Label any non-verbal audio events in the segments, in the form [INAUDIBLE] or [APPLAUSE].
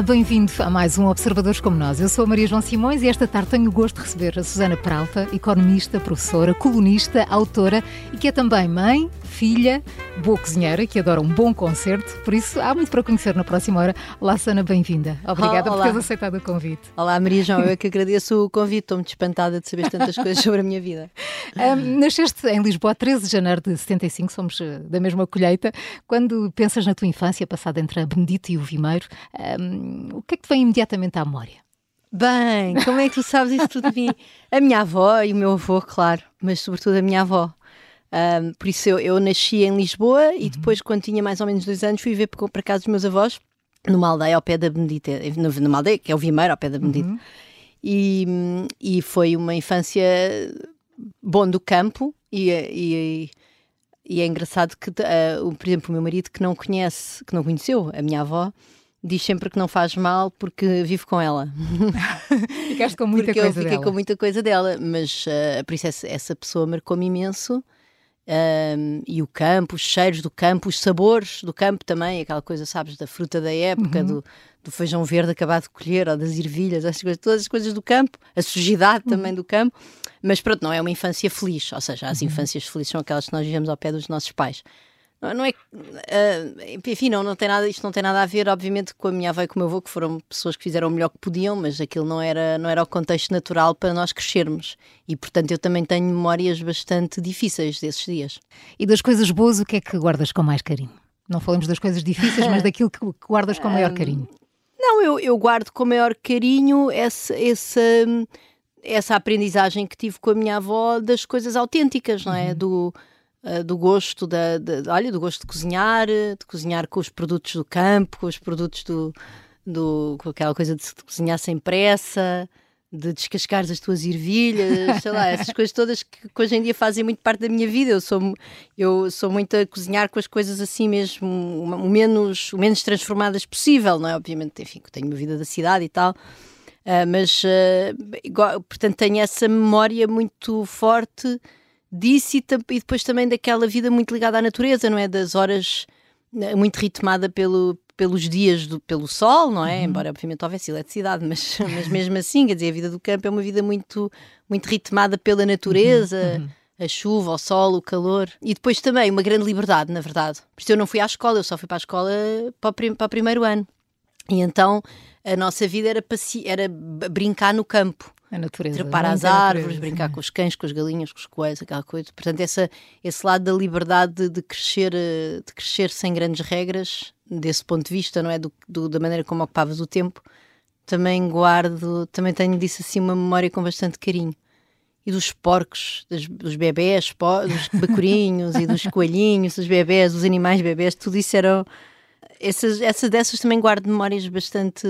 Olá, bem-vindo a mais um Observadores como Nós. Eu sou a Maria João Simões e esta tarde tenho o gosto de receber a Susana Peralta, economista, professora, colunista, autora e que é também mãe, filha, boa cozinheira, que adora um bom concerto, por isso há muito para conhecer na próxima hora. Olá, Susana, bem-vinda. Obrigada por teres aceitado o convite. Olá, Maria João, eu é que agradeço o convite, estou muito espantada de saber tantas coisas [LAUGHS] sobre a minha vida. Um, nasceste em Lisboa, 13 de janeiro de 75, somos uh, da mesma colheita. Quando pensas na tua infância, passada entre a Benedito e o Vimeiro, um, o que é que te vem imediatamente à memória? Bem, como é que tu sabes isso tudo de mim? A minha avó e o meu avô, claro, mas sobretudo a minha avó. Um, por isso eu, eu nasci em Lisboa e depois, quando tinha mais ou menos dois anos, fui ver para, casa dos meus avós, numa aldeia ao pé da Benedita, numa aldeia que é o Vimeiro, ao pé da Benedita. Uhum. E, e foi uma infância bom do campo e, e, e é engraçado que, uh, por exemplo, o meu marido que não conhece, que não conheceu a minha avó, diz sempre que não faz mal porque vive com ela. [LAUGHS] Ficaste com muita porque eu coisa fiquei dela. com muita coisa dela, mas uh, por isso essa, essa pessoa marcou-me imenso. Um, e o campo, os cheiros do campo, os sabores do campo também, aquela coisa, sabes, da fruta da época, Uhum. do, do feijão verde acabado de colher, ou das ervilhas, essas coisas, todas as coisas do campo, a sujidade Uhum. também do campo. Mas pronto, não é uma infância feliz, ou seja, Uhum. as infâncias felizes são aquelas que nós vivemos ao pé dos nossos pais. Não, é. ah, enfim, não, não tem nada, isto não tem nada a ver, obviamente, com a minha avó e com o meu avô, que foram pessoas que fizeram o melhor que podiam, mas aquilo não era, não era o contexto natural para nós crescermos. E, portanto, eu também tenho memórias bastante difíceis desses dias. E das coisas boas, o que é que guardas com mais carinho? Não falamos das coisas difíceis, mas [LAUGHS] daquilo que guardas com maior carinho. Não, eu, eu guardo com maior carinho essa, essa, essa aprendizagem que tive com a minha avó das coisas autênticas, não é? Do, ah, do gosto da, da- olha, do gosto de cozinhar, eh, de cozinhar com os produtos do campo, com os produtos do, do com aquela coisa de, cozinhar sem pressa, de descascares as tuas ervilhas, sei lá, essas [LAUGHS] coisas todas que, que hoje em dia fazem muito parte da minha vida. Eu sou, eu sou muito a cozinhar com as coisas assim mesmo, o menos, o menos transformadas possível, não é? Obviamente, enfim, que tenho uma vida da cidade e tal. Ah, mas, ah, igual- portanto, tenho essa memória muito forte disso e, e depois também daquela vida muito ligada à natureza, não é? Das horas eh, muito ritmada pelo, pelos dias, do, pelo sol, não é? Embora, obviamente, houvesse eletricidade, mas, [LAUGHS] mas mesmo assim, quer dizer, a vida do campo é uma vida muito, muito ritmada pela natureza. A chuva, o sol, o calor e depois também uma grande liberdade, na verdade. Por isso eu não fui à escola, eu só fui para a escola para o, prim- para o primeiro ano. E então a nossa vida era, era brincar no campo A natureza. trepar às árvores, brincar com os cães, com as galinhas, com os coelhos, aquela coisa. Portanto, essa, esse lado da liberdade de, de crescer, eh, de crescer sem grandes regras, desse ponto de vista, não é? Do, do- da maneira como ocupavas o tempo, também guardo, também tenho disso assim uma memória com bastante carinho. E dos porcos, dos, dos bebés, dos [LAUGHS] bacurinhos e dos coelhinhos, dos bebés, dos animais bebés, tudo isso eram. Essas, essas dessas também guardo memórias bastante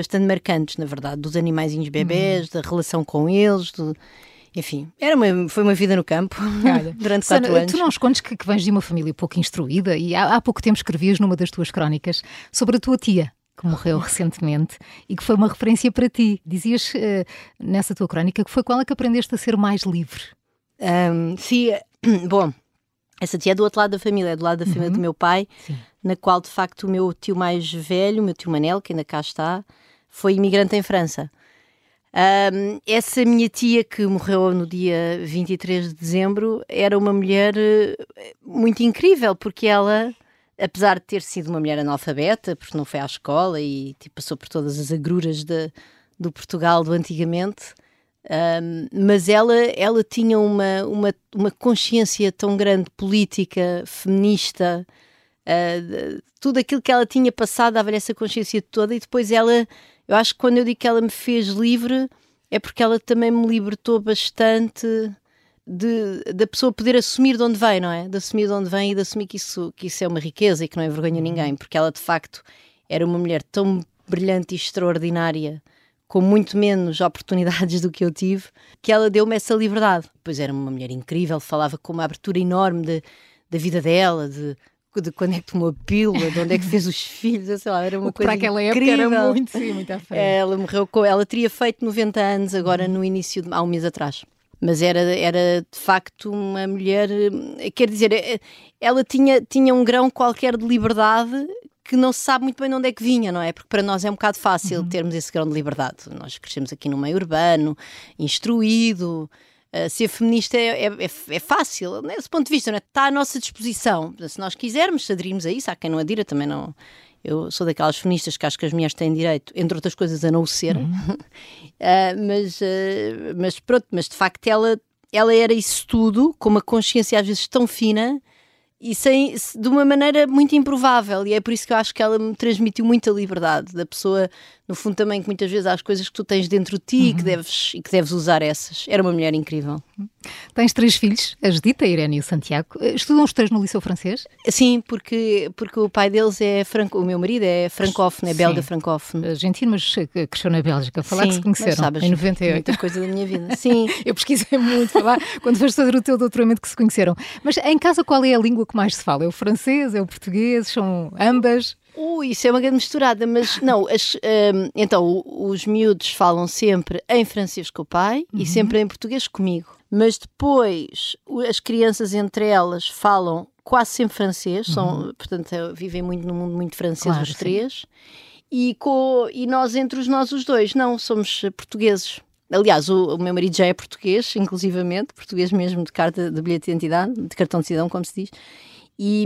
bastante marcantes, na verdade, dos animaizinhos bebés, da relação com eles, do- enfim, era uma, foi uma vida no campo Olha, [LAUGHS] durante quatro anos. tu não escondes que, que vens de uma família pouco instruída e há, há pouco tempo escrevias numa das tuas crónicas sobre a tua tia, que morreu recentemente e que foi uma referência para ti. Dizias eh, nessa tua crónica que foi com ela que aprendeste a ser mais livre. Ahm, sim, eh, [CLEARS THROAT] bom, essa tia é do outro lado da família, é do lado da família do meu pai, Sim. na qual de facto o meu tio mais velho, o meu tio Manel, que ainda cá está, foi imigrante em França. Ahm, essa minha tia que morreu no dia 23 de dezembro era uma mulher eh, muito incrível, porque ela, apesar de ter sido uma mulher analfabeta, porque não foi à escola e tipo, passou por todas as agruras de- do Portugal do antigamente, ahm, mas ela, ela tinha uma, uma, uma consciência tão grande política, feminista, de- tudo aquilo que ela tinha passado dava-lhe essa consciência toda e depois ela, eu acho que quando eu digo que ela me fez livre é porque ela também me libertou bastante de, da pessoa poder assumir de onde vem, não é? De assumir de onde vem e de assumir que isso, que isso é uma riqueza e que não é vergonha a ninguém, porque ela de facto era uma mulher tão brilhante e extraordinária, com muito menos oportunidades do que eu tive, que ela deu-me essa liberdade. Pois era uma mulher incrível, falava com uma abertura enorme de, da vida dela, de, de quando é que tomou a pílula, de onde é que fez os filhos, eu sei lá, era uma O que coisa para aquela época incrível. era muito, sim, muito à frente. Ela morreu com. Ela teria feito 90 anos agora no início, de, há um mês atrás. Mas era, era de facto uma mulher. Quer dizer, eh, ela tinha, tinha um grão qualquer de liberdade que não se sabe muito bem de onde é que vinha, não é? Porque para nós é um bocado fácil uhum. termos esse grão de liberdade. Nós crescemos aqui no meio urbano, instruído. Uh, ser feminista é, é, é, é fácil, nesse ponto de vista, não é? está à nossa disposição. Se nós quisermos, se aderirmos a isso, há quem não adira, também não. Eu sou daquelas feministas que acho que as mulheres têm direito, entre outras coisas, a não o serem. Uhum. uh, [LAUGHS] mas, uh, mas pronto, mas de facto ela, ela era isso tudo, com uma consciência às vezes tão fina e sem, de uma maneira muito improvável. E é por isso que eu acho que ela me transmitiu muita liberdade da pessoa, no fundo, também que muitas vezes há as coisas que tu tens dentro de ti uhum. e, que uhum. deves, e que deves usar essas. Era uma mulher incrível. Tens três filhos, a Judita, a Irene e o Santiago. Estudam os três no Liceu Francês? Sim, porque, porque o pai deles é franco, o meu marido é francófono, é belga francófono. Argentino, mas cresceu na Bélgica. Falar que se conheceram sabes, em 98. Muitas coisas da minha vida. Sim. [LAUGHS] eu pesquisei muito falar quando foste fazer o teu doutoramento que se conheceram. Mas em casa, qual é a língua que mais se fala? É o francês? É o português? São ambas? Ui, isso é uma grande misturada, mas não, as, um, então os miúdos falam sempre em francês com o pai uhum. e sempre em português comigo. Mas depois as crianças entre elas falam quase sempre francês, uhum. são, portanto, vivem muito no mundo muito francês claro, os três. E, com, e nós entre os nós os dois, não, somos portugueses. Aliás, o, o, meu marido já é português, inclusivamente, português mesmo de carta de bilhete de identidade, de cartão de cidadão, como se diz. E,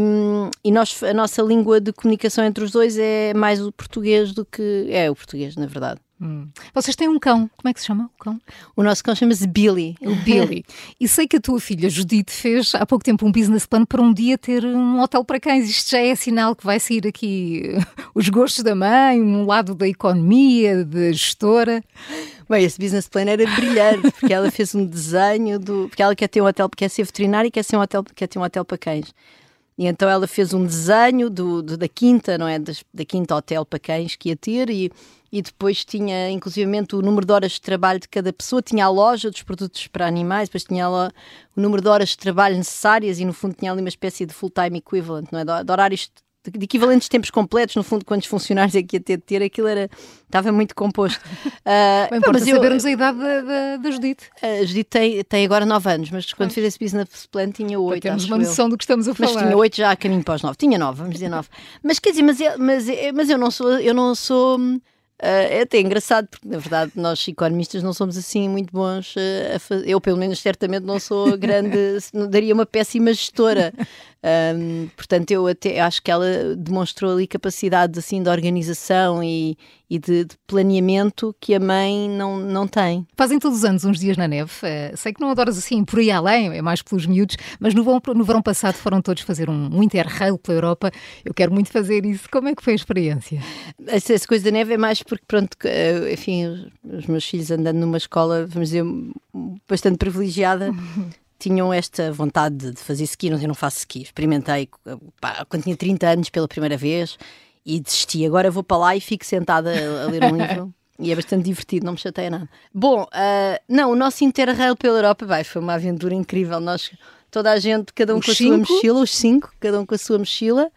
e nós, a nossa língua de comunicação entre os dois é mais o português do que. É o português, na verdade. Hum. Vocês têm um cão, como é que se chama o cão? O nosso cão chama-se Billy. O Billy. [LAUGHS] e sei que a tua filha Judite fez há pouco tempo um business plan para um dia ter um hotel para cães. Isto já é sinal que vai sair aqui [LAUGHS] os gostos da mãe, um lado da economia, da gestora. Bem, esse business plan era brilhante, porque ela fez um desenho do. Porque ela quer ter um hotel, quer ser veterinária e quer, ser um hotel, quer ter um hotel para cães. E então ela fez um desenho do, do da quinta, não é? Da, da, quinta hotel para cães que ia ter e, e depois tinha inclusivamente o número de horas de trabalho de cada pessoa, tinha a loja dos produtos para animais, depois tinha lá o número de horas de trabalho necessárias e no fundo tinha ali uma espécie de full-time equivalent, não é? De, de horários de equivalentes tempos completos, no fundo, quantos funcionários é que ia ter de ter, aquilo era, estava muito composto. Uh, [LAUGHS] Bem, mas eu, sabermos a idade da, da, da Judite. A Judite tem, tem agora 9 anos, mas quando ah. fez esse business plan tinha 8. Temos uma noção eu. do que estamos a falar. Mas tinha 8 já a caminho para os 9. Tinha 9, vamos dizer 9. mas quer dizer, mas, mas, mas eu não sou. Eu não sou Uh, é até engraçado, porque na verdade nós economistas não somos assim muito bons uh, a fazer. Eu, pelo menos, certamente não sou grande, [LAUGHS] daria uma péssima gestora. Um, portanto, eu até acho que ela demonstrou ali capacidade assim, de organização e, e de, de, planeamento que a mãe não, não tem. Fazem todos os anos uns dias na neve. Uh, sei que não adoras assim por aí além, é mais pelos miúdos, mas no, no verão passado foram todos fazer um, um interrail pela Europa. Eu quero muito fazer isso. Como é que foi a experiência? Essa, essa coisa da neve é mais porque, pronto, enfim, os, os meus filhos andando numa escola, vamos dizer, bastante privilegiada. [LAUGHS] tinham esta vontade de fazer ski, eu não faço ski. Experimentei pá, quando tinha 30 anos pela primeira vez e desisti. Agora vou para lá e fico sentada a, a ler um [LAUGHS] livro. E é bastante divertido, não me chateia nada. Bom, uh, não, o nosso Interrail pela Europa vai, foi uma aventura incrível. Nós, toda a gente, cada um os com cinco? a sua mochila, os cinco, cada um com a sua mochila.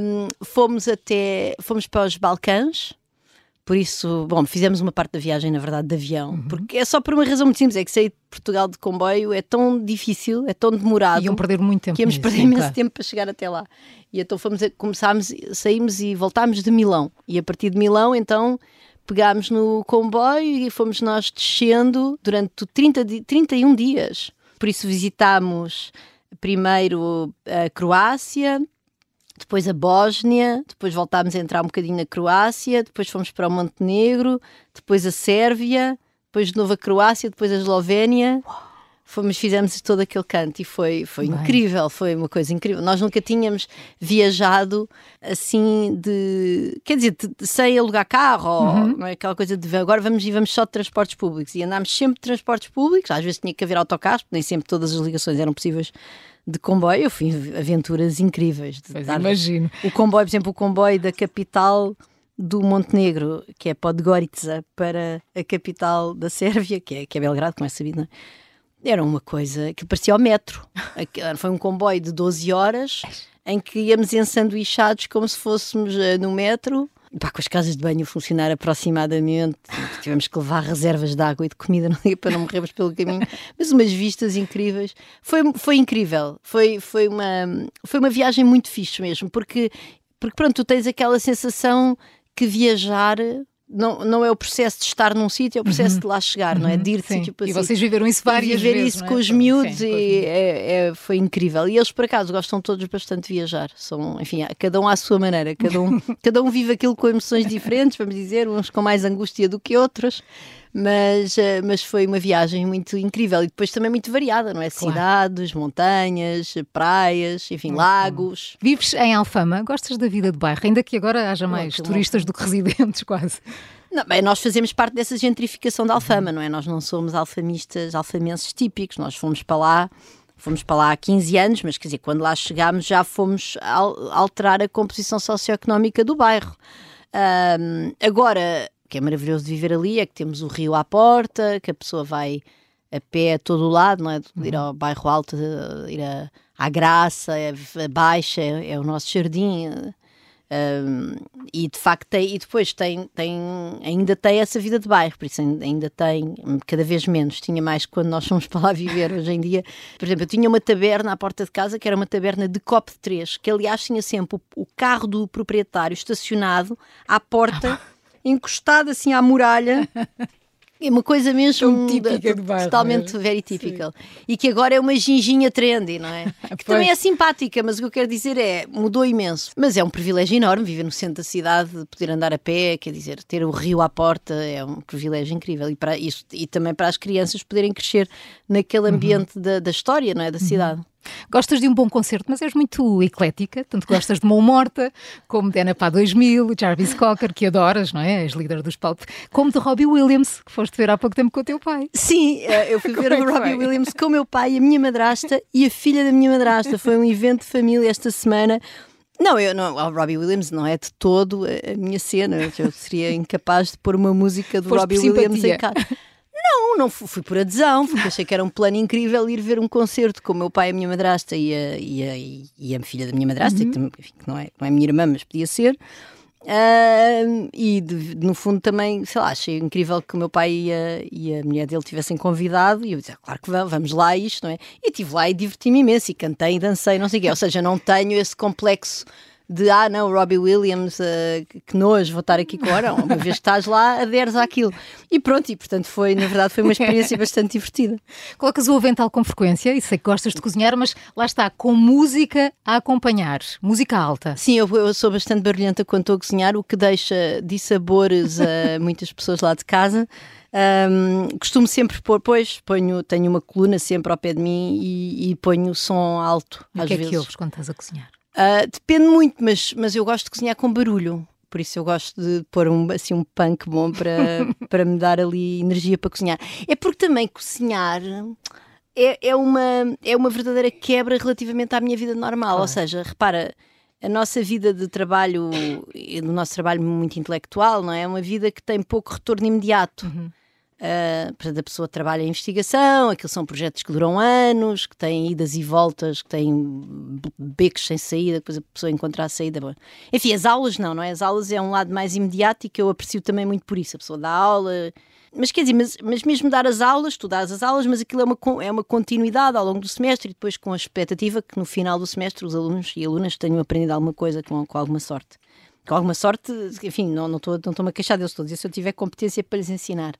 Um, fomos até, fomos para os Balcãs, por isso, bom, fizemos uma parte da viagem, na verdade, de avião, uhum. porque é só por uma razão muito simples: é que sair de Portugal de comboio é tão difícil, é tão demorado. Iam perder muito tempo. Que íamos perder imenso claro. tempo para chegar até lá. E então fomos a, começámos, saímos e voltámos de Milão. E a partir de Milão, então, pegámos no comboio e fomos nós descendo durante 30, 31 dias. Por isso visitámos primeiro a Croácia, depois a Bósnia, depois voltámos a entrar um bocadinho na Croácia, depois fomos para o Montenegro, depois a Sérvia, depois de novo a Croácia, depois a Eslovénia. Fomos, fizemos todo aquele canto e foi, foi incrível, foi uma coisa incrível. Nós nunca tínhamos viajado assim de. Quer dizer, de, sem alugar carro, uhum. ou, não é aquela coisa de agora vamos e vamos só de transportes públicos. E andámos sempre de transportes públicos, às vezes tinha que haver autocarros, nem sempre todas as ligações eram possíveis de comboio, eu fui aventuras incríveis. Dar... imagino. O comboio, por exemplo, o comboio da capital do Montenegro, que é Podgorica, para a capital da Sérvia, que é, que é Belgrado, como é sabido, não é? Era uma coisa que parecia o metro. [LAUGHS] Foi um comboio de 12 horas em que íamos ensanduichados como se fôssemos uh, no metro pá, com as casas de banho a funcionar aproximadamente, tivemos que levar reservas de água e de comida [LAUGHS] para não morrermos pelo caminho, mas umas vistas incríveis. Foi, foi incrível, foi, foi, uma, foi uma viagem muito fixe mesmo, porque Porque pronto, tu tens aquela sensação que viajar não, não é o processo de estar num sítio, é o processo uhum. de lá chegar, uhum. não é? De ir de sítio para E vocês viveram isso várias viver vezes. isso é? com os miúdos sim, e é, é, foi incrível. E eles, por acaso, gostam todos bastante de viajar. São, enfim, cada um à sua maneira, cada um, [LAUGHS] cada um vive aquilo com emoções diferentes, vamos dizer, uns com mais angústia do que outros mas, eh, mas foi uma viagem muito incrível e depois também muito variada, não é? Claro. Cidades, montanhas, praias, enfim, muito lagos. Bom. Vives em Alfama, gostas da vida de bairro, ainda que agora haja mais turistas bom. do que residentes, [LAUGHS] quase. Não, bem, nós fazemos parte dessa gentrificação da Alfama, não é? Nós não somos alfamistas, alfamenses típicos, nós fomos para lá fomos para lá há 15 anos, mas quer dizer, quando lá chegámos já fomos alterar a composição socioeconómica do bairro. Um, agora, que é maravilhoso de viver ali é que temos o rio à porta, que a pessoa vai a pé a todo o lado, não é? Ir ao bairro alto, ir a, à Graça, a Baixa, é, é o nosso jardim. Um, e de facto tem, e depois tem, tem, ainda tem essa vida de bairro, por isso ainda tem cada vez menos. Tinha mais quando nós fomos [LAUGHS] para lá viver hoje em dia. Por exemplo, eu tinha uma taberna à porta de casa que era uma taberna de copo de três, que aliás tinha sempre o, o carro do proprietário estacionado à porta. Encostado assim à muralha. É uma coisa mesmo típica bairro, totalmente é? very typical. Sim. E que agora é uma ginginha trendy, não é? [LAUGHS] que também é simpática, mas o que eu quero dizer é, mudou imenso. Mas é um privilégio enorme viver no centro da cidade, poder andar a pé, quer dizer, ter o rio à porta, é um privilégio incrível. E, para isso, e também para as crianças poderem crescer naquele uhum. ambiente uhum. da, da, história, não é? Da uhum. Gostas de um bom concerto, mas és muito eclética, tanto gostas de Mão Morta, como de Ana Pá 2000, Jarvis Cocker, que adoras, não é? És líder dos palcos, como de Robbie Williams, que foste ver há pouco tempo com o teu pai. Sim, eh, eu fui [LAUGHS] ver é o Robbie Williams com o meu pai, a minha madrasta e a filha da minha madrasta. Foi um evento de família esta semana. Não, eu não, o Robbie Williams não é de todo a minha cena. Eu seria incapaz de pôr uma música do Robbie Williams em casa. Não, não fui, fui, por adesão, porque achei que era um plano incrível ir ver um concerto com o meu pai, a minha madrasta e a, e a, e a filha da minha madrasta, uhum. que, enfim, que não, é, não é minha irmã, mas podia ser. Uh, e de, no fundo também, sei lá, achei incrível que o meu pai e a, e a mulher dele tivessem convidado e eu disse, ah, claro que vamos, vamos lá isto, não é? E estive lá e diverti-me imenso e cantei e dancei, não sei o quê, ou seja, não tenho esse complexo de ah, não, Robbie Williams, uh, que nojo, vou estar aqui com ora, uma vez que estás lá, aderes àquilo. E pronto, e portanto foi, na verdade, foi uma experiência [LAUGHS] bastante divertida. Colocas o avental com frequência e sei que gostas de cozinhar, mas lá está, com música a acompanhar, música alta. Sim, eu, eu sou bastante barulhenta quando estou a cozinhar, o que deixa dissabores a [LAUGHS] muitas pessoas lá de casa. Um, costumo sempre pôr, pois, ponho, tenho uma coluna sempre ao pé de mim e, e ponho o som alto. E o que é que ouves quando estás a cozinhar? Uh, depende muito, mas, mas eu gosto de cozinhar com barulho. Por isso eu gosto de pôr um, assim, um punk bom para, [LAUGHS] para me dar ali energia para cozinhar. É porque também cozinhar é, é, uma, é uma verdadeira quebra relativamente à minha vida normal. Ou seja, repara, a nossa vida de trabalho, o nosso trabalho muito intelectual, não é? É uma vida que tem pouco retorno imediato. Uhum. Uh, a pessoa trabalha em investigação, aquilo são projetos que duram anos, que têm idas e voltas, que têm becos sem saída, depois a pessoa encontra a saída. Bom. Enfim, as aulas não, não é? As aulas é um lado mais imediato e que eu aprecio também muito por isso. A pessoa dá aula, mas quer dizer, mas, mas mesmo dar as aulas, tu dás as aulas, mas aquilo é uma, é uma continuidade ao longo do semestre e depois com a expectativa que no final do semestre os alunos e alunas tenham aprendido alguma coisa com, com alguma sorte com alguma sorte, enfim, não, não estou não a queixar deles todos, se eu tiver competência para lhes ensinar.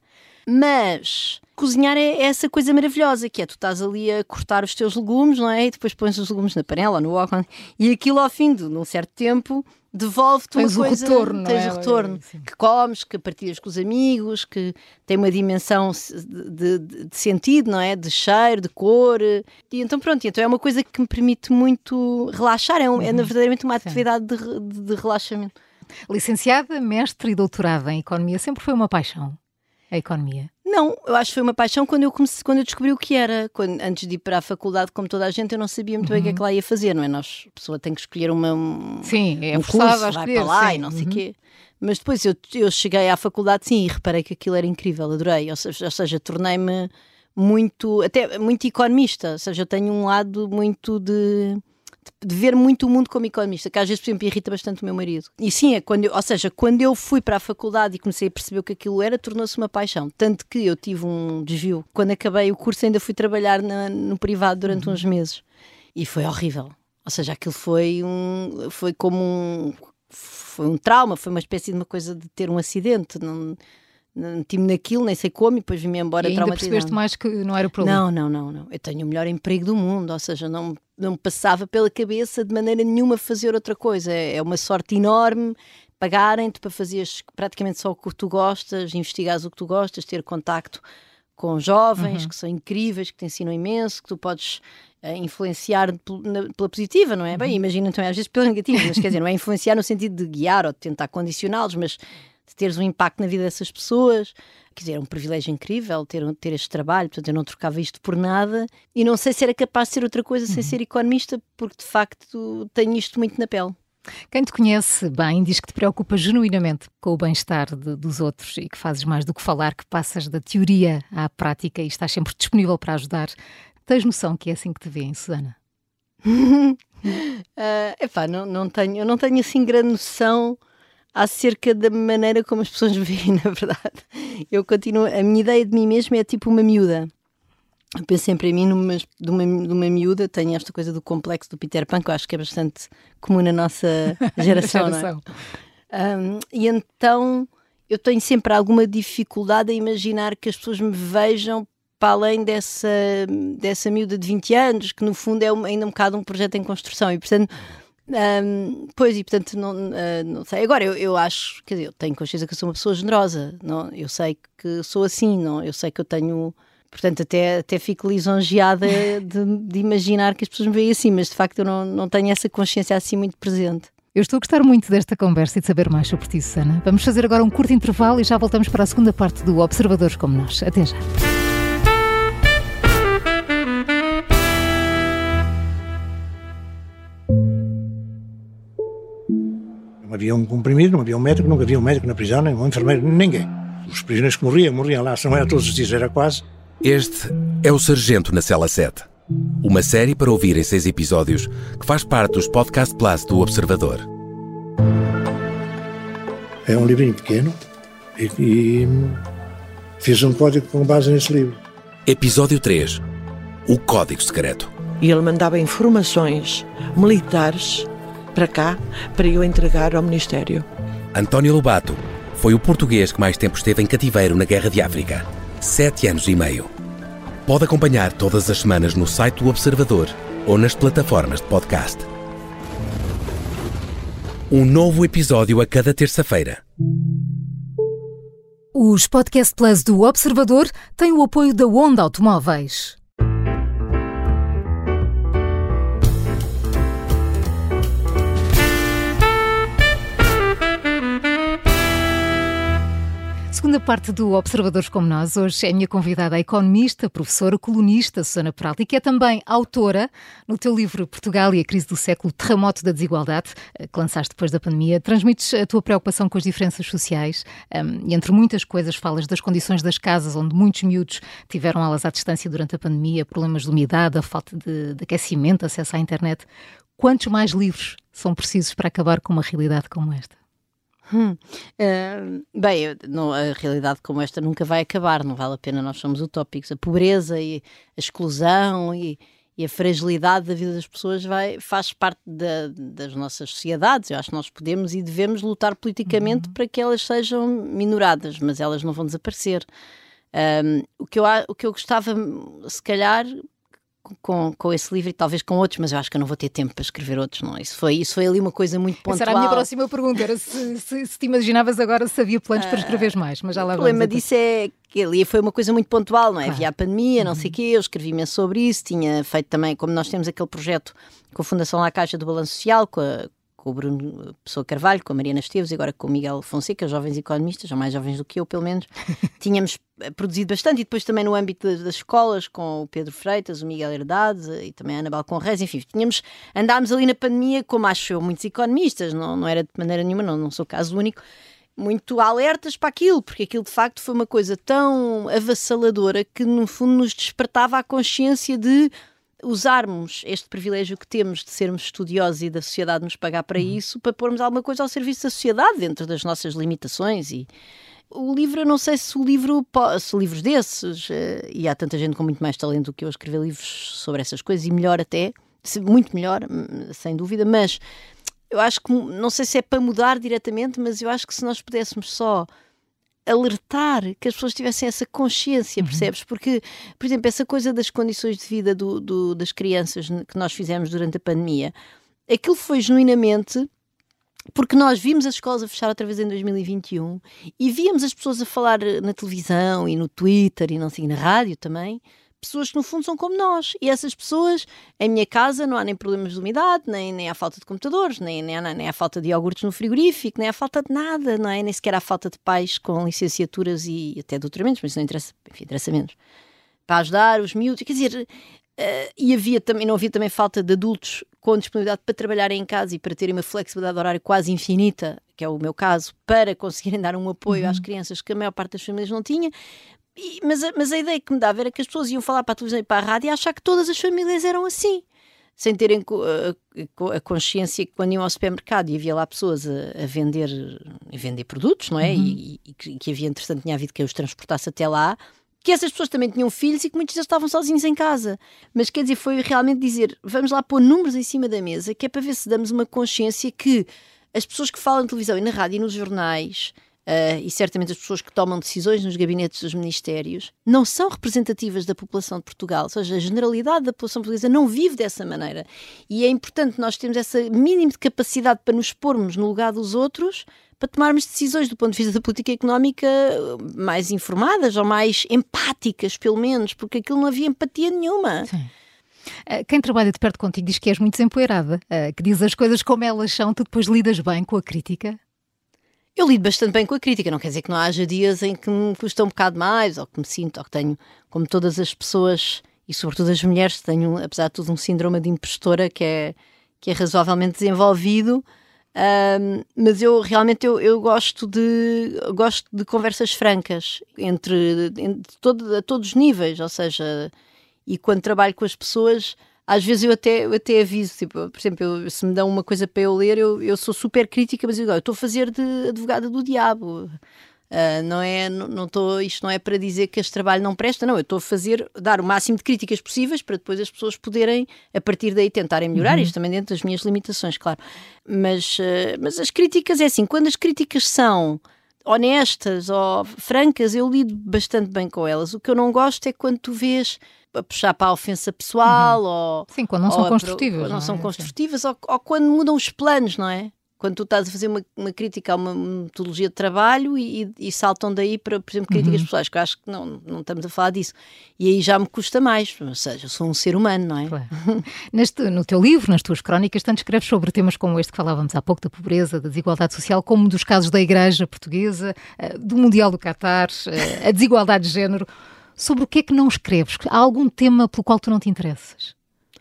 Mas cozinhar é essa coisa maravilhosa, que é tu estás ali a cortar os teus legumes, não é? E depois pões os legumes na panela, no wok, e aquilo ao fim de um certo tempo devolve-te uma coisa. O retorno, tens é? o retorno. Que comes, que partilhas com os amigos, que tem uma dimensão de, de, de, sentido, não é? De cheiro, de cor. E então pronto, então é uma coisa que me permite muito relaxar, é, um, é uhum. é verdadeiramente uma atividade de, de relaxamento. Licenciada, mestre e doutorada em Economia sempre foi uma paixão a economia? Não, eu acho que foi uma paixão quando eu comecei, quando eu descobri o que era. Quando, antes de ir para a faculdade, como toda a gente, eu não sabia muito uhum. bem o que é que lá ia fazer, não é? Nós, a pessoa tem que escolher uma, um, sim, é um curso, vai escolher, para lá sim. e não sei o uhum. quê. Mas depois eu, eu cheguei à faculdade, sim, e reparei que aquilo era incrível, adorei. Ou seja, ou seja tornei-me muito, até muito economista. Ou seja, eu tenho um lado muito de de ver muito o mundo como economista, que às vezes, por exemplo, irrita bastante o meu marido. E sim, é quando eu, ou seja, quando eu fui para a faculdade e comecei a perceber o que aquilo era, tornou-se uma paixão. Tanto que eu tive um desvio. Quando acabei o curso, ainda fui trabalhar na, no privado durante uhum. uns meses. E foi horrível. Ou seja, aquilo foi um. Foi como um foi um trauma, foi uma espécie de uma coisa de ter um acidente. Não, meti-me naquilo, nem sei como, e depois vim-me embora e ainda percebeste mais que não era problema? Não, não, não, não. Eu tenho o melhor emprego do mundo, ou seja, não, não me passava pela cabeça de maneira nenhuma fazer outra coisa. É, é uma sorte enorme pagarem-te para fazeres praticamente só o que tu gostas, investigares o que tu gostas, ter contacto com jovens uhum. que são incríveis, que te ensinam imenso, que tu podes uh, influenciar na, pela positiva, não é? Uhum. Bem, imagina também às vezes pela negativa, mas quer dizer, não é influenciar no sentido de guiar ou de tentar condicioná-los, mas de teres um impacto na vida dessas pessoas. Quer dizer, é um privilégio incrível ter, ter este trabalho, portanto eu não trocava isto por nada e não sei se era capaz de ser outra coisa sem uhum. ser economista, porque de facto tenho isto muito na pele. Quem te conhece bem diz que te preocupa genuinamente com o bem-estar dos outros e que fazes mais do que falar, que passas da teoria à prática e estás sempre disponível para ajudar. Tens noção que é assim que te vêem, Susana? uh, [LAUGHS] epá, não, não tenho, eu não tenho assim grande noção acerca da maneira como as pessoas [LAUGHS] me veem, na verdade. Eu continuo, a minha ideia de mim mesma é tipo uma miúda. Eu penso sempre em mim numa, de, uma, de uma miúda, tenho esta coisa do complexo do Peter Pan, que eu acho que é bastante comum na nossa [LAUGHS] geração. geração. É? Um, e então eu tenho sempre alguma dificuldade a imaginar que as pessoas me vejam para além dessa, dessa miúda de 20 anos, que no fundo é ainda um bocado um projeto em construção. E portanto um, pois, e portanto, não, uh, não sei. Agora, eu, eu acho, quer dizer, eu tenho consciência que eu sou uma pessoa generosa, não? eu sei que sou assim, não? eu sei que eu tenho. Portanto, até, até fico lisonjeada [LAUGHS] de, de imaginar que as pessoas me veem assim, mas de facto eu não, não tenho essa consciência assim muito presente. Eu estou a gostar muito desta conversa e de saber mais sobre ti, Susana. Vamos fazer agora um curto intervalo e já voltamos para a segunda parte do Observadores como Nós. Até já. Havia um comprimido, não havia um médico, nunca havia um médico na prisão, nem um enfermeiro, ninguém. Os prisioneiros que morriam, morriam lá, se não era todos os dias, era quase. Este é o Sargento na Cela 7. Uma série para ouvir em seis episódios que faz parte dos Podcast Plus do Observador. É um livrinho pequeno e, e fiz um código com base nesse livro. Episódio 3 O Código Secreto. E ele mandava informações militares para cá para eu entregar ao Ministério. António Lobato foi o português que mais tempo esteve em cativeiro na Guerra de África sete anos e meio. Pode acompanhar todas as semanas no site do Observador ou nas plataformas de podcast. Um novo episódio a cada terça-feira. Os Podcast Plus do Observador têm o apoio da Onda Automóveis. Segunda parte do Observadores como Nós, hoje é minha convidada a economista, professora, colunista Susana Peralta que é também autora no teu livro Portugal e a Crise do Século, Terremoto da Desigualdade, eh, que lançaste depois da pandemia. Transmites a tua preocupação com as diferenças sociais um, e, entre muitas coisas, falas das condições das casas onde muitos miúdos tiveram aulas à distância durante a pandemia, problemas de umidade, a falta de, de aquecimento, acesso à internet. Quantos mais livros são precisos para acabar com uma realidade como esta? Hum. Uh, bem, não, a realidade como esta nunca vai acabar, não vale a pena, nós somos utópicos. A pobreza e a exclusão e, e a fragilidade da vida das pessoas vai, faz parte da, das nossas sociedades. Eu acho que nós podemos e devemos lutar politicamente uhum. para que elas sejam minoradas, mas elas não vão desaparecer. Um, o, que eu, o que eu gostava, se calhar, com, com esse livro e talvez com outros, mas eu acho que eu não vou ter tempo para escrever outros, não. Isso foi, isso foi ali uma coisa muito pontual. Essa era a minha próxima pergunta, era se, se, se te imaginavas agora se havia planos para escrever mais, mas já lá O problema disso é que ali foi uma coisa muito pontual, não é? Claro. Havia a pandemia, não uhum. sei o quê, eu escrevi imenso sobre isso, tinha feito também, como nós temos aquele projeto com a Fundação La Caixa do Balanço Social, com a, com o Bruno Pessoa Carvalho, com a Mariana Esteves e agora com o Miguel Fonseca, jovens economistas, já mais jovens do que eu, pelo menos. [LAUGHS] Tínhamos eh, produzido bastante e depois também no âmbito das, das, escolas, com o Pedro Freitas, o Miguel Herdade e também a Ana Balcon Reis, enfim, tínhamos, andámos ali na pandemia, como acho eu, muitos economistas, não, não era de maneira nenhuma, não, não sou caso único, muito alertas para aquilo, porque aquilo de facto foi uma coisa tão avassaladora que no fundo nos despertava a consciência de usarmos este privilégio que temos de sermos estudiosos e da sociedade nos pagar para uhum. isso, para pormos alguma coisa ao serviço da sociedade dentro das nossas limitações e o livro, eu não sei se o livro, se livros desses, eh, e há tanta gente com muito mais talento do que eu a escrever livros sobre essas coisas, e melhor até, muito melhor, hum, sem dúvida, mas eu acho que, não sei se é para mudar diretamente, mas eu acho que se nós pudéssemos só alertar que as pessoas tivessem essa consciência, uhum. percebes? Porque, por exemplo, essa coisa das condições de vida do, do, das crianças que nós fizemos durante a pandemia, aquilo foi genuinamente porque nós vimos as escolas a fechar outra vez em 2021 e víamos as pessoas a falar na televisão e no Twitter e não sei, na rádio também, pessoas que no fundo são como nós. E essas pessoas, em minha casa, não há nem problemas de umidade, nem, nem há falta de computadores, nem, nem, há, nem há falta de iogurtes no frigorífico, nem há falta de nada, não é? Nem sequer há falta de pais com licenciaturas e até doutoramentos, mas isso não interessa, enfim, interessa menos. Para ajudar os miúdos, quer dizer, Uh, e havia também, não havia também falta de adultos com disponibilidade para trabalharem em casa e para terem uma flexibilidade horária quase infinita, que é o meu caso, para conseguirem dar um apoio uhum. às crianças que a maior parte das famílias não tinha. E, mas, a, mas a ideia que me dava era que as pessoas iam falar para a televisão e para a rádio e achar que todas as famílias eram assim. Sem terem a, consciência que quando iam ao supermercado e havia lá pessoas a, vender, a vender produtos, não é? Uhum. E, e, e, que havia, entretanto, tinha havido quem os transportasse até lá, que essas pessoas também tinham filhos e que muitos deles estavam sozinhos em casa. Mas quer dizer, foi realmente dizer: vamos lá pôr números em cima da mesa, que é para ver se damos uma consciência que as pessoas que falam na televisão e na rádio e nos jornais Uh, e certamente as pessoas que tomam decisões nos gabinetes dos ministérios não são representativas da população de Portugal, ou seja, a generalidade da população portuguesa não vive dessa maneira. E é importante nós termos essa mínima de capacidade para nos pormos no lugar dos outros, para tomarmos decisões do ponto de vista da política económica mais informadas ou mais empáticas, pelo menos, porque aquilo não havia empatia nenhuma. Sim. Ah, quem trabalha de perto contigo diz que és muito desempoeirada, ah, que diz as coisas como elas são, tu depois lidas bem com a crítica? Eu lido bastante bem com a crítica, não quer dizer que não haja dias em que me custa um bocado mais, ou que me sinto, ou que tenho, como todas as pessoas, e sobretudo as mulheres, tenho, apesar de tudo, um síndrome de impostora que é, que é razoavelmente desenvolvido. Um, mas eu realmente eu, eu gosto de gosto de conversas francas entre, entre todo, a todos os níveis, ou seja, e quando trabalho com as pessoas às vezes eu até, eu até aviso, tipo, por exemplo, eu, se me dão uma coisa para eu ler, eu, eu sou super crítica, mas eu, eu estou a fazer de advogada do diabo. Uh, não é, não, não tô, isto não é para dizer que este trabalho não presta, não. Eu estou a fazer, dar o máximo de críticas possíveis para depois as pessoas poderem, a partir daí, tentarem melhorar. Uhum. Isto também dentro das minhas limitações, claro. Mas, uh, mas as críticas é assim, quando as críticas são honestas ou francas, eu lido bastante bem com elas. O que eu não gosto é quando tu vês a puxar para a ofensa pessoal uhum. ou sim quando não são construtivas não, não é? são construtivas ou, ou, quando mudam os planos não é quando tu estás a fazer uma, uma crítica a uma metodologia de trabalho e, e, saltam daí para, por exemplo, críticas uhum. pessoais, que eu acho que não, não estamos a falar disso. E aí já me custa mais, ou seja, eu sou um ser humano, não é? Claro. [LAUGHS] Neste, no teu livro, nas tuas crónicas, tanto escreves sobre temas como este que falávamos há pouco, da pobreza, da desigualdade social, como dos casos da Igreja Portuguesa, eh, do Mundial do Qatar, eh, a desigualdade de género. Sobre o que é que não escreves? Há algum tema pelo qual tu não te interessas?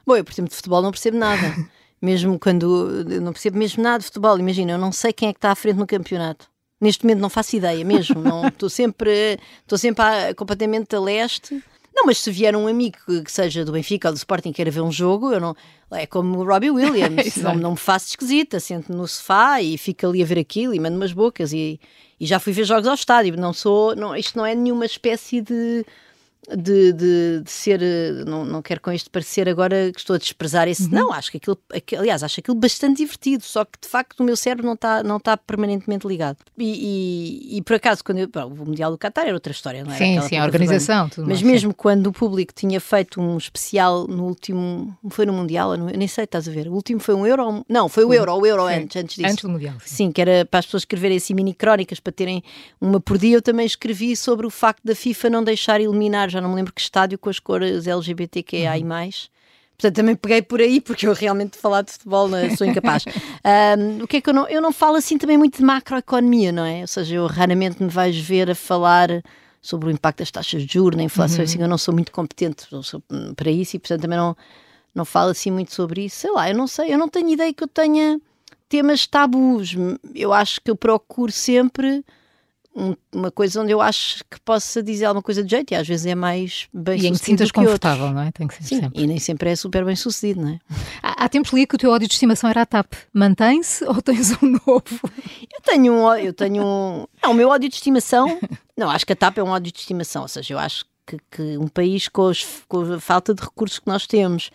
Bom, eu, por exemplo, de futebol não percebo nada. [LAUGHS] mesmo quando não percebo mesmo nada de futebol, imagina, eu não sei quem é que está à frente no campeonato. Neste momento não faço ideia mesmo, estou sempre, estou sempre a, completamente a leste. Não, mas se vier um amigo que seja do Benfica ou do Sporting queira ver um jogo, eu não. É como o Robbie Williams, [LAUGHS] não, não me faço esquisita, sento no sofá e fico ali a ver aquilo e mando umas bocas e, e já fui ver jogos ao estádio. Não sou, não, isto não é nenhuma espécie de de, de, de, ser, eh, não, não quero com isto parecer agora que estou a desprezar esse, uhum. não, acho que aquilo, aliás, acho aquilo bastante divertido, só que de facto o meu cérebro não está não tá permanentemente ligado. E, e, e por acaso, quando eu, bom, o Mundial do Qatar era outra história, não é? Sim, sim, a organização. Mas mais, mesmo sim. quando o público tinha feito um especial no último, foi no Mundial, eu nem sei, estás a ver, o último foi um Euro, não, foi o Euro, o Euro sim, antes, antes disso. Antes do Mundial. Sim. sim, que era para as pessoas escreverem assim mini crónicas, para terem uma por dia, eu também escrevi sobre o facto da FIFA não deixar eliminar já não me lembro que estádio com as cores LGBTQI+. Uhum. Portanto, também peguei por aí, porque eu realmente falar de futebol né, sou incapaz. [LAUGHS] um, o que é que eu não... Eu não falo assim também muito de macroeconomia, não é? Ou seja, eu raramente me vais ver a falar sobre o impacto das taxas de juros na inflação, uhum. assim, eu não sou muito competente para isso e, portanto, também não, não falo assim muito sobre isso. Sei lá, eu não sei, eu não tenho ideia que eu tenha temas tabus. Eu acho que eu procuro sempre um, uma coisa onde eu acho que possa dizer alguma coisa de jeito e às vezes é mais bem E em que te sintas confortável, outros. não é? Tem que ser Sim, sempre. e nem sempre é super bem sucedido, não é? Há, há tempos li que o teu ódio de estimação era a TAP. Mantém-se ou [LAUGHS] tens um novo? Eu tenho um, eu tenho um... Não, o meu ódio de estimação... Não, acho que a TAP é um ódio de estimação, ou seja, eu acho que, que um país com, os, com a falta de recursos que nós temos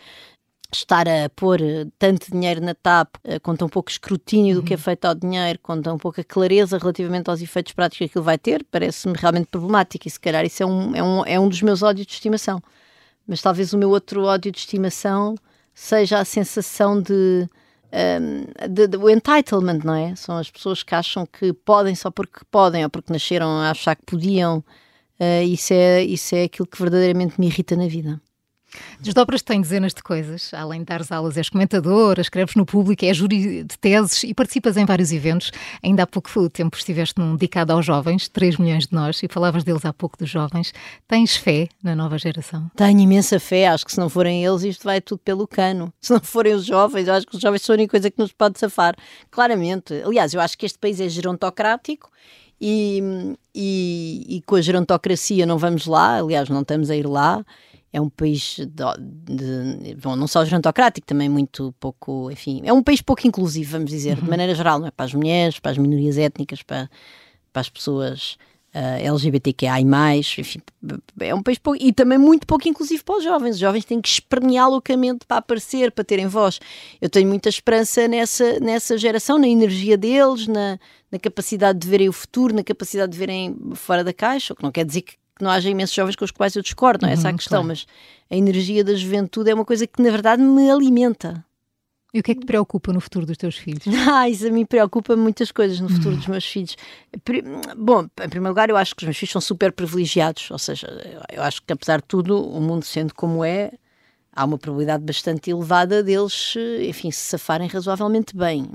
estar a pôr eh, tanto dinheiro na TAP eh, com tão pouco escrutínio do que é uhum. feito ao dinheiro, com tão pouca clareza relativamente aos efeitos práticos que aquilo vai ter, parece-me realmente problemático e se calhar isso é um, é, um, é um dos meus ódios de estimação. Mas talvez o meu outro ódio de estimação seja a sensação de, um, de, de, o entitlement, não é? São as pessoas que acham que podem só porque podem ou porque nasceram a achar que podiam. Uh, isso, é, isso é aquilo que verdadeiramente me irrita na vida. Desdobras tem dezenas de coisas, além de dares aulas, és comentadora, escreves no público, és júri de teses e participas em vários eventos. Ainda há pouco tempo estiveste num dedicado aos jovens, 3 milhões de nós, e falavas deles há pouco dos jovens. Tens fé na nova geração? Tenho imensa fé, acho que se não forem eles, isto vai tudo pelo cano. Se não forem os jovens, acho que os jovens são a única coisa que nos pode safar. Claramente. Aliás, eu acho que este país é gerontocrático e, e, e com a gerontocracia não vamos lá, aliás, não estamos a ir lá é um país de, de, bom, não só gerontocrático, também muito pouco, enfim, é um país pouco inclusivo, vamos dizer, uhum. de maneira geral, não é? Para as mulheres, para as minorias étnicas, para, para as pessoas uh, LGBTQI+, enfim, é um país pouco, e também muito pouco inclusivo para os jovens. Os jovens têm que espernear loucamente para aparecer, para terem voz. Eu tenho muita esperança nessa, nessa geração, na energia deles, na, na capacidade de verem o futuro, na capacidade de verem fora da caixa, o que não quer dizer que que não haja imensos jovens com os quais eu discordo, não é essa a uhum, questão, claro. mas a energia da juventude é uma coisa que na verdade me alimenta. E o que é que te preocupa no futuro dos teus filhos? [LAUGHS] Ah, isso a mim preocupa muitas coisas no futuro dos meus filhos. Bom, em primeiro lugar, eu acho que os meus filhos são super privilegiados, ou seja, eu acho que apesar de tudo, o mundo sendo como é, há uma probabilidade bastante elevada deles, enfim, se safarem razoavelmente bem.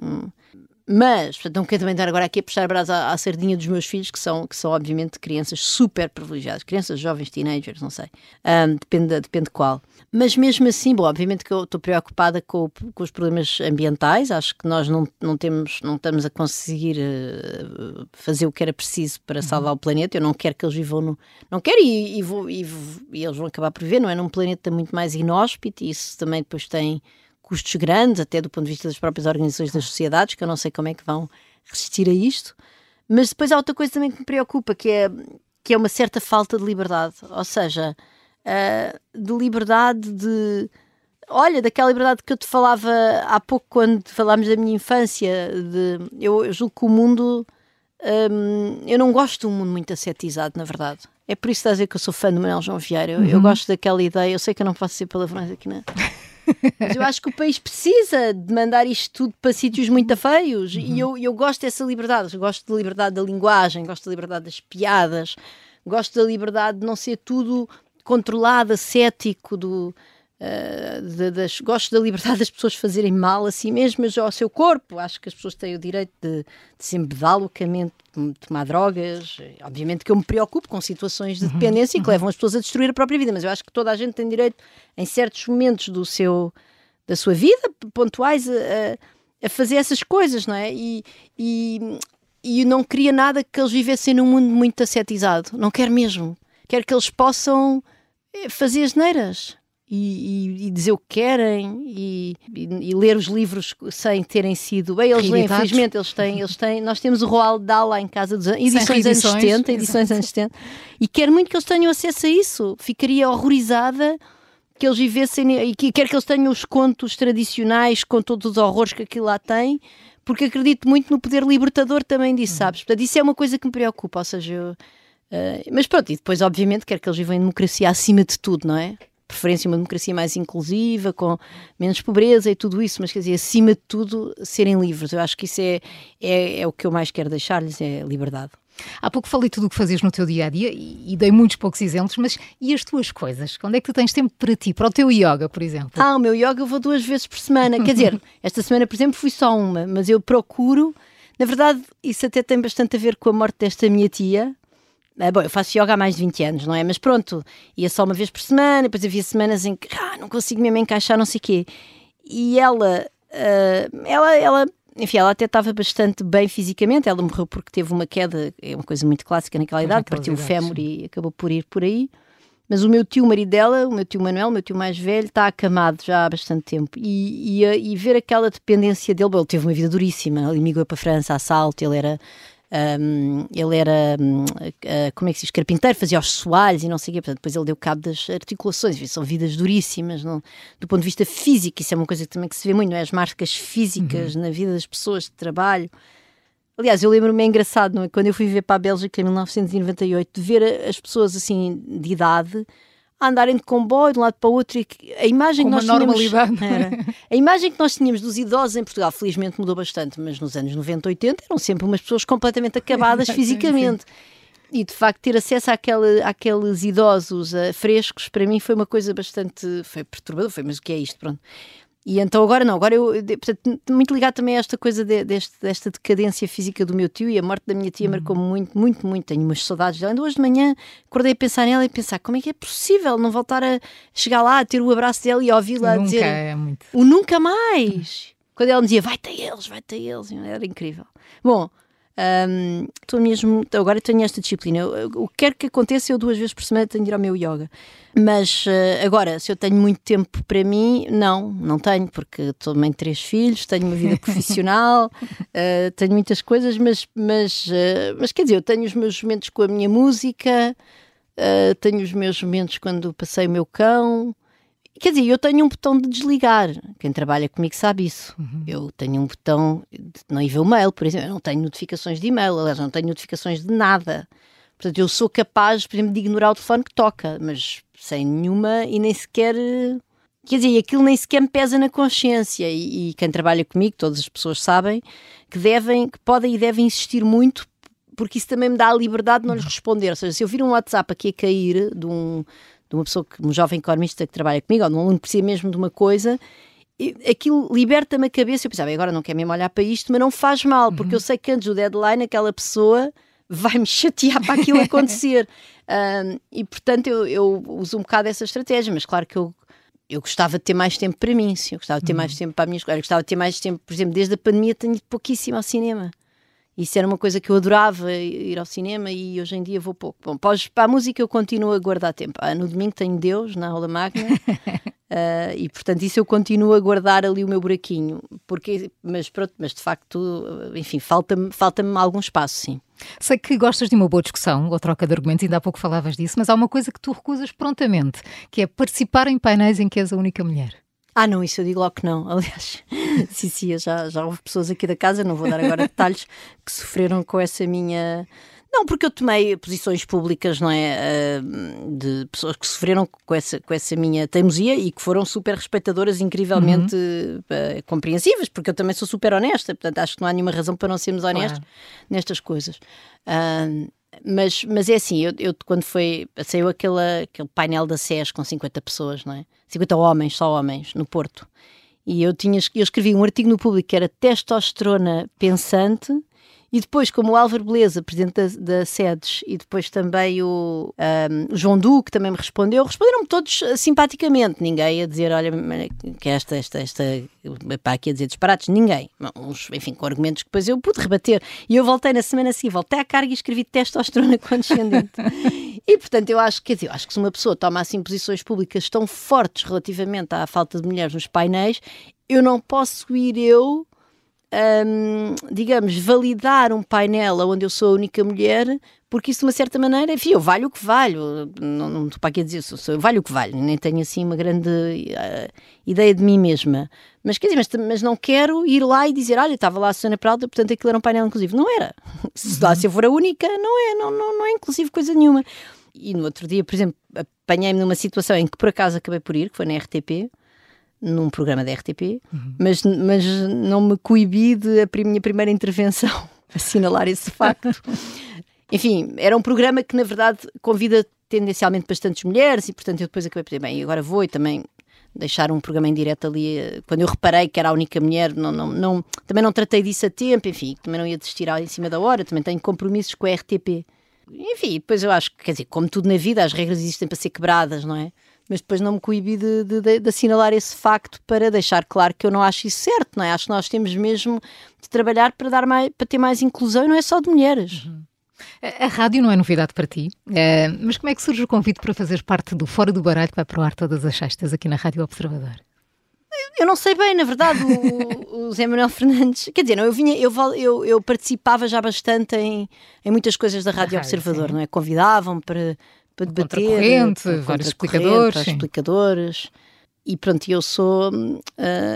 Mas, portanto, não quero também estar agora aqui a puxar brasa à, à, sardinha dos meus filhos, que são, que são obviamente crianças super privilegiadas, crianças, jovens, teenagers, não sei, um, depende, depende qual. Mas mesmo assim, bom, obviamente que eu estou preocupada com, com os problemas ambientais, acho que nós não, não temos, não estamos a conseguir uh, fazer o que era preciso para uhum. salvar o planeta, eu não quero que eles vivam no... não quero e, e, vou, e, e eles vão acabar por viver, não é? Num planeta muito mais inóspito e isso também depois tem custos grandes, até do ponto de vista das próprias organizações das sociedades, que eu não sei como é que vão resistir a isto. Mas depois há outra coisa também que me preocupa, que é, que é uma certa falta de liberdade. Ou seja, uh, de liberdade de. Olha, daquela liberdade que eu te falava há pouco quando falámos da minha infância. De, eu, eu julgo que o mundo. Um, eu não gosto de um mundo muito ascetizado, na verdade. É por isso que estás a dizer que eu sou fã do Manuel João Vieira. Eu, uhum. eu gosto daquela ideia. Eu sei que eu não posso ser palavrões aqui na. Mas eu acho que o país precisa de mandar isto tudo para sítios muito feios. Uhum. E eu, eu gosto dessa liberdade. Eu gosto da liberdade da linguagem, gosto da liberdade das piadas, gosto da liberdade de não ser tudo controlado, cético, do, de, das, gosto da liberdade das pessoas fazerem mal a si mesmas ao seu corpo. Acho que as pessoas têm o direito de, de se embedar loucamente, de tomar drogas. Obviamente que eu me preocupo com situações de uhum, dependência uhum. que levam as pessoas a destruir a própria vida, mas eu acho que toda a gente tem direito, em certos momentos do seu, da sua vida, pontuais, a, a fazer essas coisas, não é? E, e, e não queria nada que eles vivessem num mundo muito ascetizado. Não quero mesmo. Quero que eles possam eh, fazer as neiras e, e, dizer o que querem e, e, ler os livros sem terem sido bem, eles leem, infelizmente eles têm, eles têm, nós temos o Roald Dahl lá em casa dos edições anos 70, edições anos 70 e quero muito que eles tenham acesso a isso, ficaria horrorizada que eles vivessem e que quero que eles tenham os contos tradicionais com todos os horrores que aquilo lá tem porque acredito muito no poder libertador também disso, sabes? Portanto, isso é uma coisa que me preocupa, ou seja, eu, uh, mas pronto, e depois obviamente quero que eles vivam em democracia acima de tudo, não é? Preferência uma democracia mais inclusiva, com menos pobreza e tudo isso, mas quer dizer, acima de tudo, serem livres. Eu acho que isso é, é, é o que eu mais quero deixar-lhes, é liberdade. Há pouco falei tudo o que fazias no teu dia a dia e, e, dei muitos poucos exemplos, mas e as tuas coisas? Quando é que tu tens tempo para ti, para o teu yoga, por exemplo? Ah, o meu yoga eu vou duas vezes por semana. Quer dizer, [LAUGHS] esta semana, por exemplo, fui só uma, mas eu procuro. Na verdade, isso até tem bastante a ver com a morte desta minha tia, ah, bom, eu faço yoga há mais de 20 anos, não é? Mas pronto, ia só uma vez por semana, depois havia semanas em que ah, não consigo mesmo encaixar, não sei o quê. E ela, uh, ela, ela, enfim, ela até estava bastante bem fisicamente. Ela morreu porque teve uma queda, é uma coisa muito clássica naquela idade, partiu o fémur sim. e acabou por ir por aí. Mas o meu tio, o marido dela, o meu tio Manuel, o meu tio mais velho, está acamado já há bastante tempo. E, e, e ver aquela dependência dele, bom, ele teve uma vida duríssima. Ele migrou para a França, a salto, ele era Um, ele era, um, uh, como é que se diz, carpinteiro, fazia os soalhos e não sei o quê, portanto, depois ele deu cabo das articulações, são vidas duríssimas, não? do ponto de vista físico, isso é uma coisa que também que se vê muito, não é? As marcas físicas uhum. na vida das pessoas de trabalho. Aliás, eu lembro-me, é engraçado, não é? quando eu fui viver para a Bélgica em 1998, de ver as pessoas assim de idade a andarem de comboio de um lado para o outro e a imagem Com que nós normalidade. [LAUGHS] tínhamos a imagem que nós tínhamos dos idosos em Portugal felizmente mudou bastante mas nos anos 90 80 eram sempre umas pessoas completamente acabadas [LAUGHS] fisicamente. E de facto ter acesso àquele, àqueles idosos uh, frescos para mim foi uma coisa bastante foi perturbador foi mas o que é isto? Pronto e então agora não, agora eu, portanto, muito ligado também a esta coisa de, deste, desta decadência física do meu tio e a morte da minha tia uhum. marcou muito, muito, muito. Tenho umas saudades dela. Ainda hoje de manhã acordei a pensar nela e pensar como é que é possível não voltar a chegar lá, a ter o abraço dela e ouvi-la dizer é muito... o nunca mais. Quando ela me dizia vai-te a eles, vai-te a eles, era incrível. Bom, um, estou mesmo, agora tenho esta disciplina. Eu, o que quer que aconteça, eu duas vezes por semana tenho de ir ao meu yoga. Mas uh, agora, se eu tenho muito tempo para mim, não, não tenho, porque estou mãe de três filhos, tenho uma vida [LAUGHS] profissional, uh, tenho muitas coisas, mas, mas, uh, mas quer dizer, eu tenho os meus momentos com a minha música, tenho os meus momentos quando passei o meu cão. Quer dizer, eu tenho um botão de desligar. Quem trabalha comigo sabe isso. Uhum. Eu tenho um botão de não ir ver o mail, por exemplo. Eu não tenho notificações de e-mail, aliás, não tenho notificações de nada. Portanto, eu sou capaz, por exemplo, de ignorar o telefone que toca, mas sem nenhuma e nem sequer. Quer dizer, aquilo nem sequer me pesa na consciência. E, e quem trabalha comigo, todas as pessoas sabem, que devem, que podem e devem insistir muito porque isso também me dá a liberdade de não lhes responder. Ou seja, se eu vir um WhatsApp aqui a cair de um, de uma pessoa, que, um jovem economista que trabalha comigo, ou de um aluno que precisa mesmo de uma coisa, aquilo liberta-me a cabeça. Eu pensava, agora não quero mesmo olhar para isto, mas não faz mal, porque uhum. eu sei que antes do deadline aquela pessoa vai-me [LAUGHS] chatear para aquilo acontecer. [LAUGHS] um, e portanto eu, eu, uso um bocado essa estratégia, mas claro que eu, eu gostava de ter mais tempo para mim, sim, eu gostava de ter uhum. mais tempo para a minha escola, eu gostava de ter mais tempo, por exemplo, desde a pandemia tenho pouquíssimo ao cinema. Isso era uma coisa que eu adorava, ir ao cinema, e hoje em dia vou pouco. Bom, para, a música eu continuo a guardar tempo. Ah, no domingo tenho Deus na aula magna, uh, [LAUGHS] e portanto isso eu continuo a guardar ali o meu buraquinho. Porque, mas pronto, mas de facto, enfim, falta-me falta algum espaço, sim. Sei que gostas de uma boa discussão ou troca de argumentos, ainda há pouco falavas disso, mas há uma coisa que tu recusas prontamente, que é participar em painéis em que és a única mulher. Ah, não, isso eu digo logo que não. [LAUGHS] Aliás, sim, sim, já, já houve pessoas aqui da casa, não vou dar agora detalhes, que sofreram com essa minha. Não, porque eu tomei posições públicas, não é? De pessoas que sofreram com essa, com essa minha teimosia e que foram super respeitadoras, incrivelmente uhum. uh, compreensivas, porque eu também sou super honesta, portanto acho que não há nenhuma razão para não sermos honestos claro. nestas coisas. Uh, mas, mas é assim, eu, eu, quando foi, saiu aquele, aquele painel da SES com 50 pessoas, não é? 50 homens, só homens, no Porto. E eu, tinha, eu escrevi um artigo no público que era testosterona pensante e depois, como o Álvaro Beleza, presidente da, da SEDES, e depois também o, um, João Duque também me respondeu, responderam-me todos uh, simpaticamente. Ninguém a dizer, olha, que esta, esta, esta, pá, aqui a dizer disparates, ninguém. Uns, enfim, com argumentos que depois eu pude rebater. E eu voltei na semana seguinte, voltei à carga e escrevi testosterona [LAUGHS] condescendente. e portanto, eu acho, quer dizer, eu acho que se uma pessoa toma assim posições públicas tão fortes relativamente à falta de mulheres nos painéis, eu não posso ir eu um, digamos, validar um painel onde eu sou a única mulher, porque isso de uma certa maneira, enfim, eu valho o que valho, não, não estou para aqui a dizer, sou, eu valho o que valho, nem tenho assim uma grande uh, ideia de mim mesma. Mas quer dizer, mas, mas, não quero ir lá e dizer, olha, estava lá a Susana Peralta, portanto aquilo era um painel inclusivo. Não era. [LAUGHS] Se lá se eu for a única, não é, não, não, não é inclusivo coisa nenhuma. E no outro dia, por exemplo, apanhei-me numa situação em que por acaso acabei por ir, que foi na RTP, num programa da RTP, uhum. mas, mas não me coibi de a minha primeira intervenção [LAUGHS] assinalar esse facto. [LAUGHS] Enfim, era um programa que na verdade convida tendencialmente bastantes mulheres e portanto eu depois acabei por dizer, bem, agora vou e também deixar um programa em direto ali, eh, quando eu reparei que era a única mulher, não, não, não, também não tratei disso a tempo, enfim, também não ia desistir em cima da hora, também tenho compromissos com a RTP. Enfim, depois eu acho que, quer dizer, como tudo na vida, as regras existem para ser quebradas, não é? Mas depois não me coibi de, de, de, assinalar esse facto para deixar claro que eu não acho isso certo, não é? Acho que nós temos mesmo de trabalhar para, dar mais, para ter mais inclusão e não é só de mulheres. Uhum. A, a rádio não é novidade para ti, é, mas como é que surge o convite para fazer parte do Fora do Baralho que vai para o ar todas as sextas aqui na Rádio Observador? eu não sei bem, na verdade, o, o Zé Manuel [LAUGHS] Fernandes. Quer dizer, não, eu, vinha, eu, eu, eu participava já bastante em, em muitas coisas da Rádio Observador, sim. não é? Convidavam-me para, para debater. Corrente, vários explicadores. explicadores. E pronto, eu sou, uh,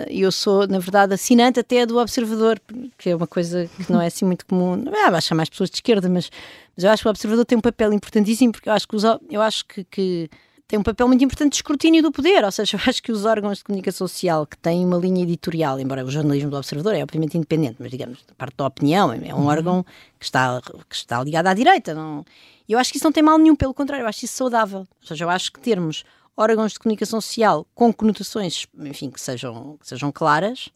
eu sou, na verdade, assinante até do Observador, que é uma coisa que não é assim muito comum. [LAUGHS] Ah, acho mais pessoas de esquerda, mas, mas eu acho que o Observador tem um papel importantíssimo, porque eu acho que, os, eu acho que, que tem um papel muito importante de escrutínio do poder, ou seja, [LAUGHS] eu acho que os órgãos de comunicação social que têm uma linha editorial, embora o jornalismo do Observador é obviamente independente, mas digamos, parte da opinião, é um uhum. órgão que está, que está ligado à direita. Não... Eu acho que isso não tem mal nenhum, pelo contrário, eu acho isso saudável. Ou seja, eu acho que termos órgãos de comunicação social com conotações, enfim, que sejam, que sejam claras,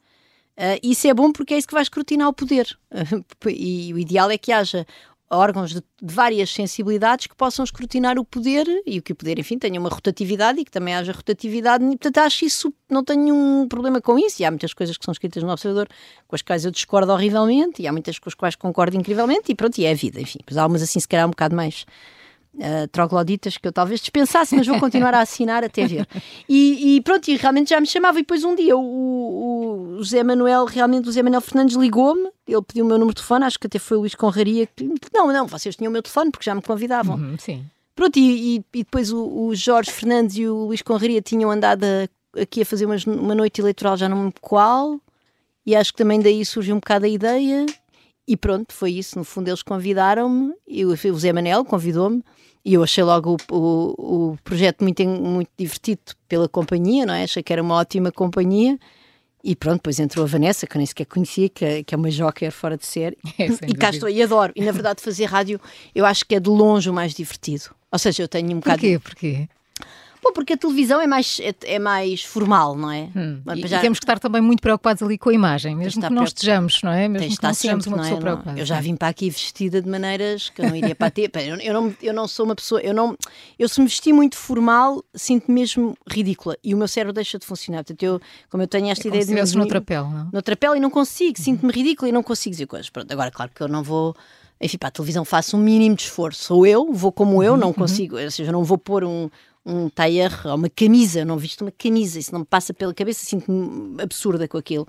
Uh, isso é bom porque é isso que vai escrutinar o poder. [LAUGHS] E o ideal é que haja órgãos de, de, várias sensibilidades que possam escrutinar o poder e que o poder, enfim, tenha uma rotatividade e que também haja rotatividade. Portanto, acho isso, não tenho nenhum problema com isso. E há muitas coisas que são escritas no Observador com as quais eu discordo horrivelmente e há muitas com as quais concordo incrivelmente e pronto, e é a vida, enfim. Mas há umas assim, se calhar, um bocado mais uh, trogloditas que eu talvez dispensasse, mas vou continuar a [LAUGHS] assinar até ver. E, e, pronto, e realmente já me chamava. E depois um dia o, o, o José Manuel, realmente o José Manuel Fernandes ligou-me, ele pediu o meu número de telefone, acho que até foi o Luís Conraria que não, não, vocês tinham o meu telefone porque já me convidavam. Uhum, sim. Pronto, e, e, e depois o, o, Jorge Fernandes e o Luís Conraria tinham andado a, aqui a fazer umas, uma noite eleitoral, já não me lembro qual, e acho que também daí surgiu um bocado a ideia. E pronto, foi isso. No fundo, eles convidaram-me, o Zé Manel convidou-me, e eu achei logo o, o, o, projeto muito, muito divertido pela companhia, não é? Achei que era uma ótima companhia. E pronto, depois entrou a Vanessa, que eu nem sequer conhecia, que, é, que é uma joker fora de série. [LAUGHS] É, e cá estou, e adoro. E na verdade, fazer rádio eu acho que é de longe o mais divertido. Ou seja, eu tenho um bocado. Porquê? Porquê? Bom, porque a televisão é mais, é, é mais formal, não é? Hum. E, já... e, temos que estar também muito preocupados ali com a imagem, mesmo que não estejamos, não é? Mesmo que não estejamos uma pessoa é? preocupada. Eu já vim para aqui vestida de maneiras que eu não iria para ter. eu, eu, não, eu não sou uma pessoa, eu não. Eu se me vestir muito formal, sinto-me mesmo ridícula e o meu cérebro deixa de funcionar. Portanto, eu, como eu tenho esta é ideia de. Se noutra pele, não? Noutra pele e não consigo, sinto-me ridícula e não consigo dizer coisas. Pronto, agora, claro que eu não vou enfim, para a televisão faço um mínimo de esforço. Sou eu, vou como eu, uhum, não uhum. consigo, ou seja, não vou pôr um, um tailleur ou uma camisa, eu não visto uma camisa, isso não me passa pela cabeça, sinto-me absurda com aquilo.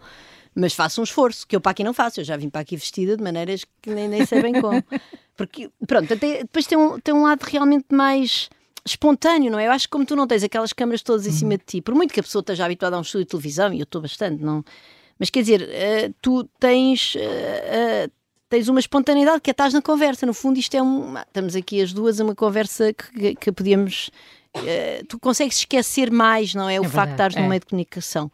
Mas faço um esforço, que eu para aqui não faço, eu já vim para aqui vestida de maneiras que nem, nem sei bem como. [LAUGHS] Porque, pronto, até, depois tem um, tem um lado realmente mais espontâneo, não é? Eu acho que como tu não tens aquelas câmaras todas em uhum. cima de ti, por muito que a pessoa esteja habituada a um estúdio de televisão, e eu estou bastante, não... Mas quer dizer, uh, tu tens... Uh, uh, tens uma espontaneidade que é estás na conversa. No fundo, isto é um. Estamos aqui as duas a uma conversa que, que podíamos uh, tu consegues esquecer mais, não é? O é facto de estares é. no meio de comunicação.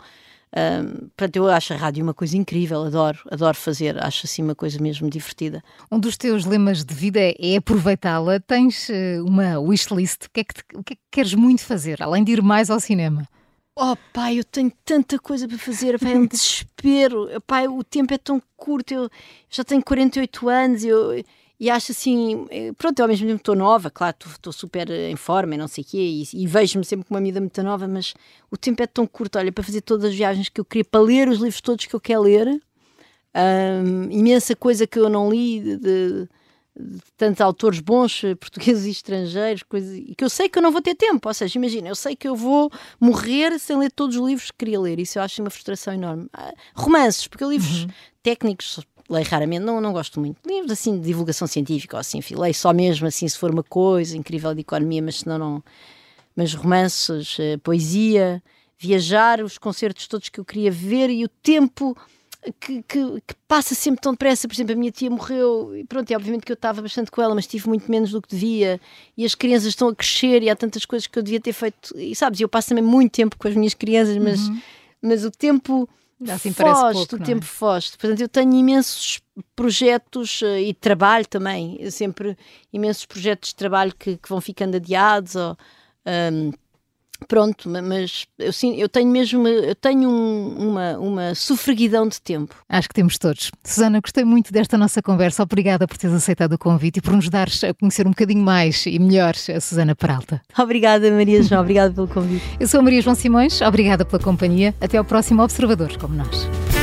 Um, portanto, eu acho a rádio uma coisa incrível, adoro, adoro fazer, acho assim uma coisa mesmo divertida. Um dos teus lemas de vida é aproveitá-la. Tens uh, uma wishlist, o que, é que te, o que é que queres muito fazer, além de ir mais ao cinema? Oh pai, eu tenho tanta coisa para fazer, pai, é um [LAUGHS] desespero. Pai, o tempo é tão curto, eu já tenho 48 anos, eu, e acho assim, eh, pronto, eu ao mesmo tempo estou nova, claro, estou super em forma e não sei o quê, e, e vejo-me sempre como uma amiga muito nova, mas o tempo é tão curto, olha, para fazer todas as viagens que eu queria, para ler os livros todos que eu quero ler, um, imensa coisa que eu não li de, de, de tantos autores bons, eh, [LAUGHS] portugueses e estrangeiros, coisa, e que eu sei que eu não vou ter tempo, ou seja, imagina, eu sei que eu vou morrer sem ler todos os livros que queria ler, isso eu acho uma frustração enorme. Ah, romances, porque livros uhum. técnicos leio raramente, não, não gosto muito. Livros assim de divulgação científica ou assim, leio só mesmo assim se for uma coisa incrível de economia, mas senão não. Mas romances, eh, poesia, viajar, os concertos todos que eu queria ver e o tempo. Que, que, que, passa sempre tão depressa. Por exemplo, a minha tia morreu e pronto, e obviamente que eu estava bastante com ela, mas tive muito menos do que devia. E as crianças estão a crescer e há tantas coisas que eu devia ter feito. E sabes, eu passo também muito tempo com as minhas crianças, mas, uhum. mas o tempo Assim foge, pouco, o tempo é? foge. Portanto, eu tenho imensos projetos uh, e trabalho também, eu sempre imensos projetos de trabalho que, que vão ficando adiados ou, um, Pronto, mas eu, sim, eu tenho mesmo eu tenho um, uma, uma sofreguidão de tempo. Acho que temos todos. Susana, gostei muito desta nossa conversa. Obrigada por teres aceitado o convite e por nos dares a conhecer um bocadinho mais e melhor a Susana Peralta. Obrigada, Maria João. Obrigada pelo convite. Eu sou a Maria João Simões. Obrigada pela companhia. Até ao próximo Observadores como nós.